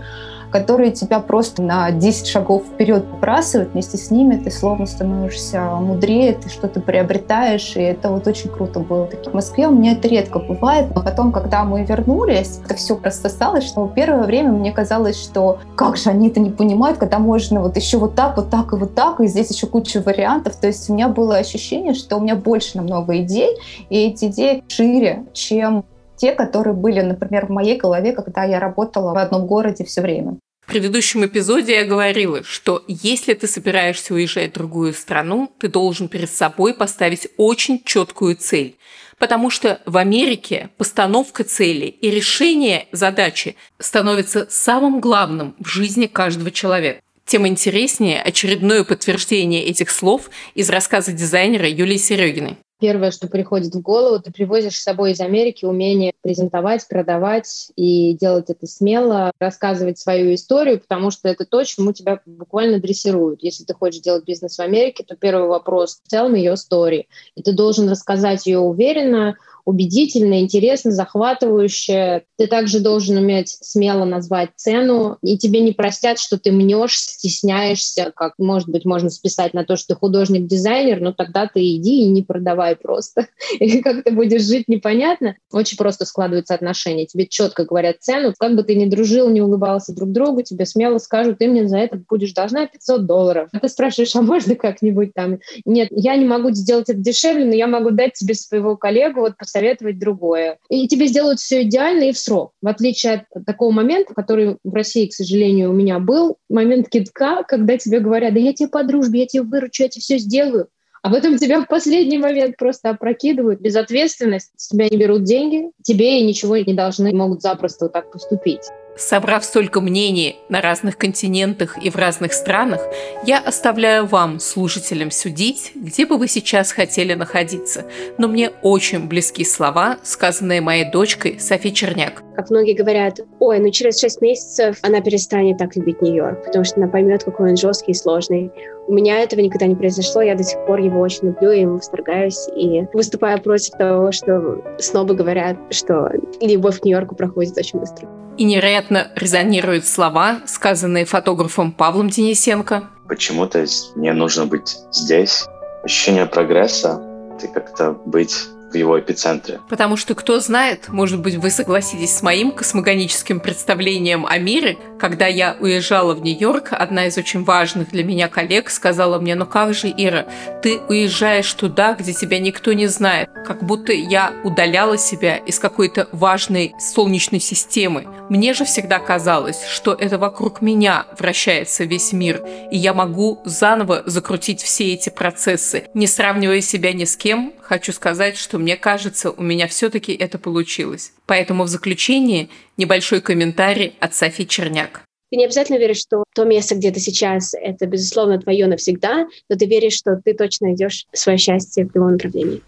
которые тебя просто на 10 шагов вперед выбрасывают. Вместе с ними ты словно становишься мудрее, ты что-то приобретаешь, и это вот очень круто было. В Москве у меня это редко бывает, но потом, когда мы вернулись, это все рассосалось, что первое время мне казалось, что как же они это не понимают, когда можно вот еще вот так, вот так и вот так, и здесь еще куча вариантов. То есть у меня было ощущение, что у меня больше намного идей, и эти идеи шире, чем те, которые были, например, в моей голове, когда я работала в одном городе все время. В предыдущем эпизоде я говорила, что если ты собираешься уезжать в другую страну, ты должен перед собой поставить очень четкую цель. Потому что в Америке постановка цели и решение задачи становится самым главным в жизни каждого человека. Тем интереснее очередное подтверждение этих слов из рассказа дизайнера Юлии Серегиной. Первое, что приходит в голову, ты привозишь с собой из Америки умение презентовать, продавать и делать это смело, рассказывать свою историю, потому что это то, чему тебя буквально дрессируют. Если ты хочешь делать бизнес в Америке, то первый вопрос в целом ее истории. И ты должен рассказать ее уверенно, убедительно, интересно, захватывающе. Ты также должен уметь смело назвать цену, и тебе не простят, что ты мнешь, стесняешься, как, может быть, можно списать на то, что ты художник-дизайнер, но тогда ты иди и не продавай просто. Или как ты будешь жить, непонятно. Очень просто складываются отношения. Тебе четко говорят цену. Как бы ты ни дружил, не улыбался друг другу, тебе смело скажут, ты мне за это будешь должна 500 долларов. А ты спрашиваешь, а можно как-нибудь там? Нет, я не могу сделать это дешевле, но я могу дать тебе своего коллегу вот посоветовать другое. И тебе сделают все идеально и в срок. В отличие от такого момента, который в России, к сожалению, у меня был, момент кидка, когда тебе говорят, да я тебе по дружбе, я тебе выручу, я тебе все сделаю. А потом тебя в последний момент просто опрокидывают, безответственность, с тебя не берут деньги, тебе и ничего не должны, могут запросто вот так поступить. Собрав столько мнений на разных континентах и в разных странах, я оставляю вам, слушателям, судить, где бы вы сейчас хотели находиться. Но мне очень близки слова, сказанные моей дочкой Софи Черняк. Как многие говорят, ой, ну через шесть месяцев она перестанет так любить Нью-Йорк, потому что она поймет, какой он жесткий и сложный. У меня этого никогда не произошло, я до сих пор его очень люблю, и ему восторгаюсь, и выступаю против того, что снова говорят, что любовь к Нью-Йорку проходит очень быстро. И невероятно резонируют слова, сказанные фотографом Павлом Денисенко. Почему-то мне нужно быть здесь. Ощущение прогресса, ты как-то быть его эпицентре. Потому что, кто знает, может быть, вы согласитесь с моим космогоническим представлением о мире. Когда я уезжала в Нью-Йорк, одна из очень важных для меня коллег сказала мне, ну как же, Ира, ты уезжаешь туда, где тебя никто не знает. Как будто я удаляла себя из какой-то важной солнечной системы. Мне же всегда казалось, что это вокруг меня вращается весь мир, и я могу заново закрутить все эти процессы. Не сравнивая себя ни с кем, хочу сказать, что мне кажется, у меня все-таки это получилось. Поэтому в заключение небольшой комментарий от Софи Черняк. Ты не обязательно веришь, что то место, где ты сейчас, это, безусловно, твое навсегда, но ты веришь, что ты точно найдешь свое счастье в любом направлении.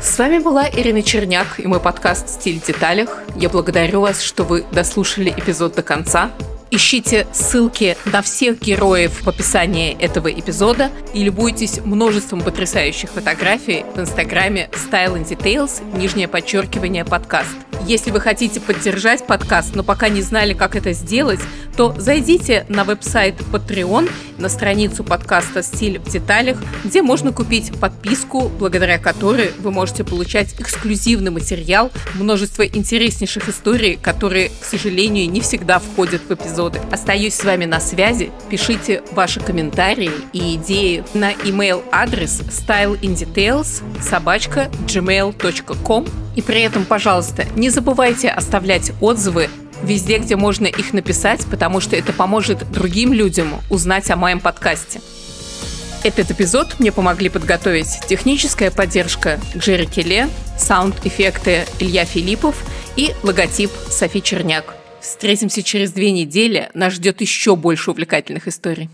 С вами была Ирина Черняк и мой подкаст «Стиль в деталях». Я благодарю вас, что вы дослушали эпизод до конца. Ищите ссылки на всех героев в описании этого эпизода и любуйтесь множеством потрясающих фотографий в инстаграме Style and Details, нижнее подчеркивание подкаст. Если вы хотите поддержать подкаст, но пока не знали, как это сделать, то зайдите на веб-сайт Patreon, на страницу подкаста «Стиль в деталях», где можно купить подписку, благодаря которой вы можете получать эксклюзивный материал, множество интереснейших историй, которые, к сожалению, не всегда входят в эпизоды. Остаюсь с вами на связи. Пишите ваши комментарии и идеи на email адрес styleindetails собачка gmail.com и при этом, пожалуйста, не забывайте оставлять отзывы везде, где можно их написать, потому что это поможет другим людям узнать о моем подкасте. Этот эпизод мне помогли подготовить техническая поддержка Джерри Келе, саунд-эффекты Илья Филиппов и логотип Софи Черняк. Встретимся через две недели. Нас ждет еще больше увлекательных историй.